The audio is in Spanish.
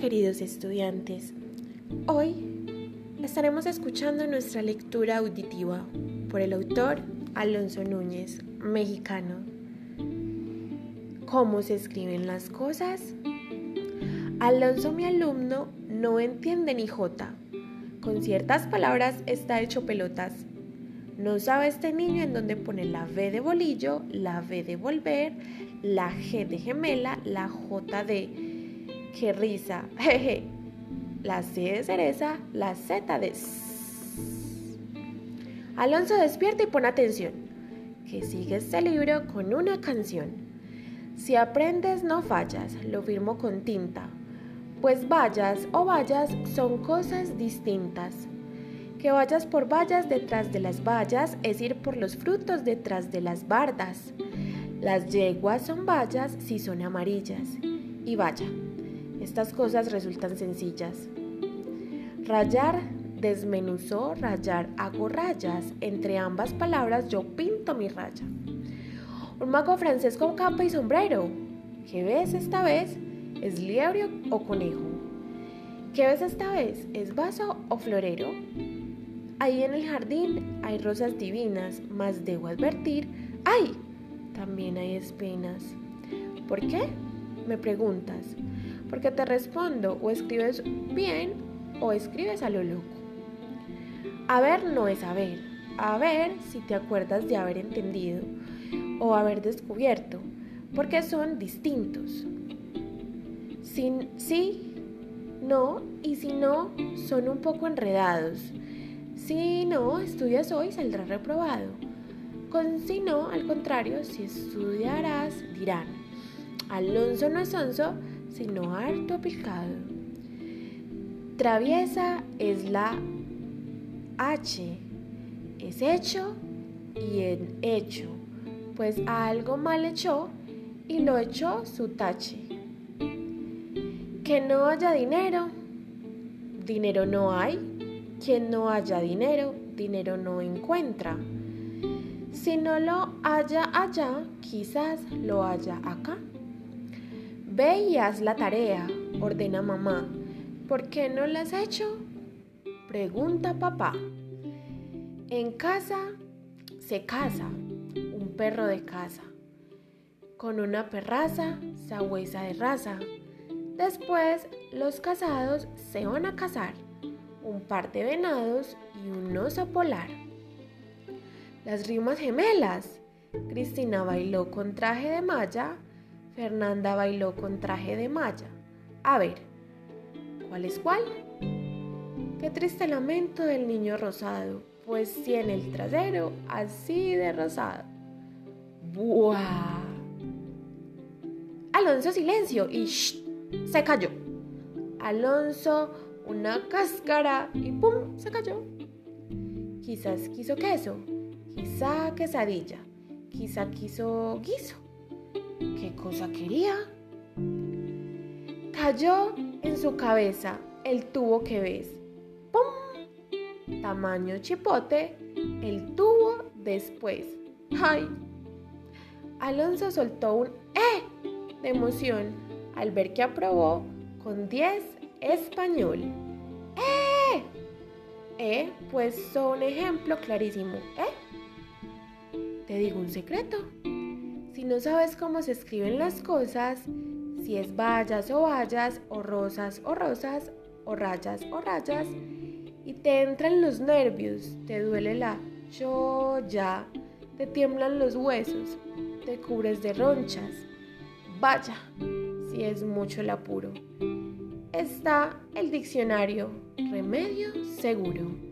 queridos estudiantes. Hoy estaremos escuchando nuestra lectura auditiva por el autor Alonso Núñez, mexicano. ¿Cómo se escriben las cosas? Alonso, mi alumno, no entiende ni jota. Con ciertas palabras está hecho pelotas. No sabe este niño en dónde pone la V de bolillo, la V de volver, la G de gemela, la J de qué risa, jeje. La C de cereza, la Z de... Alonso despierta y pone atención, que sigue este libro con una canción. Si aprendes no fallas, lo firmo con tinta, pues vallas o vallas son cosas distintas. Que vayas por vallas detrás de las vallas es ir por los frutos detrás de las bardas. Las yeguas son vallas si son amarillas. Y vaya, estas cosas resultan sencillas. Rayar, desmenuzó, rayar, hago rayas. Entre ambas palabras yo pinto mi raya. Un mago francés con capa y sombrero. ¿Qué ves esta vez? ¿Es liebre o conejo? ¿Qué ves esta vez? ¿Es vaso o florero? Ahí en el jardín hay rosas divinas, mas debo advertir, ¡ay! También hay espinas. ¿Por qué? Me preguntas porque te respondo o escribes bien o escribes a lo loco. A ver no es a ver, a ver si te acuerdas de haber entendido o haber descubierto, porque son distintos. Sin sí, no y si no, son un poco enredados. Si no estudias hoy, saldrás reprobado. Con si no, al contrario, si estudiarás, dirán, Alonso no es sino harto aplicado. Traviesa es la H, es hecho y en hecho, pues algo mal echó y lo echó su tache. Que no haya dinero, dinero no hay. Quien no haya dinero, dinero no encuentra. Si no lo haya allá, quizás lo haya acá. Ve y haz la tarea, ordena mamá. ¿Por qué no la has hecho? Pregunta papá. En casa se casa un perro de casa, con una perraza sabuesa de raza. Después los casados se van a casar, un par de venados y un oso polar. Las rimas gemelas. Cristina bailó con traje de malla Fernanda bailó con traje de malla. A ver, ¿cuál es cuál? Qué triste lamento del niño rosado, pues tiene el trasero así de rosado. ¡Buah! Alonso, silencio y ¡shh! se cayó. Alonso, una cáscara y ¡pum! se cayó. Quizás quiso queso, quizá quesadilla, quizá quiso guiso ¿Qué cosa quería? Cayó en su cabeza el tubo que ves. ¡Pum! Tamaño chipote, el tubo después. ¡Ay! Alonso soltó un ¡eh! de emoción al ver que aprobó con 10 español. ¡Eh! Eh, pues son ejemplo clarísimo, ¿eh? Te digo un secreto. Si no sabes cómo se escriben las cosas, si es vallas o vallas, o rosas o rosas, o rayas o rayas, y te entran los nervios, te duele la yo ya, te tiemblan los huesos, te cubres de ronchas. Vaya, si es mucho el apuro. Está el diccionario Remedio Seguro.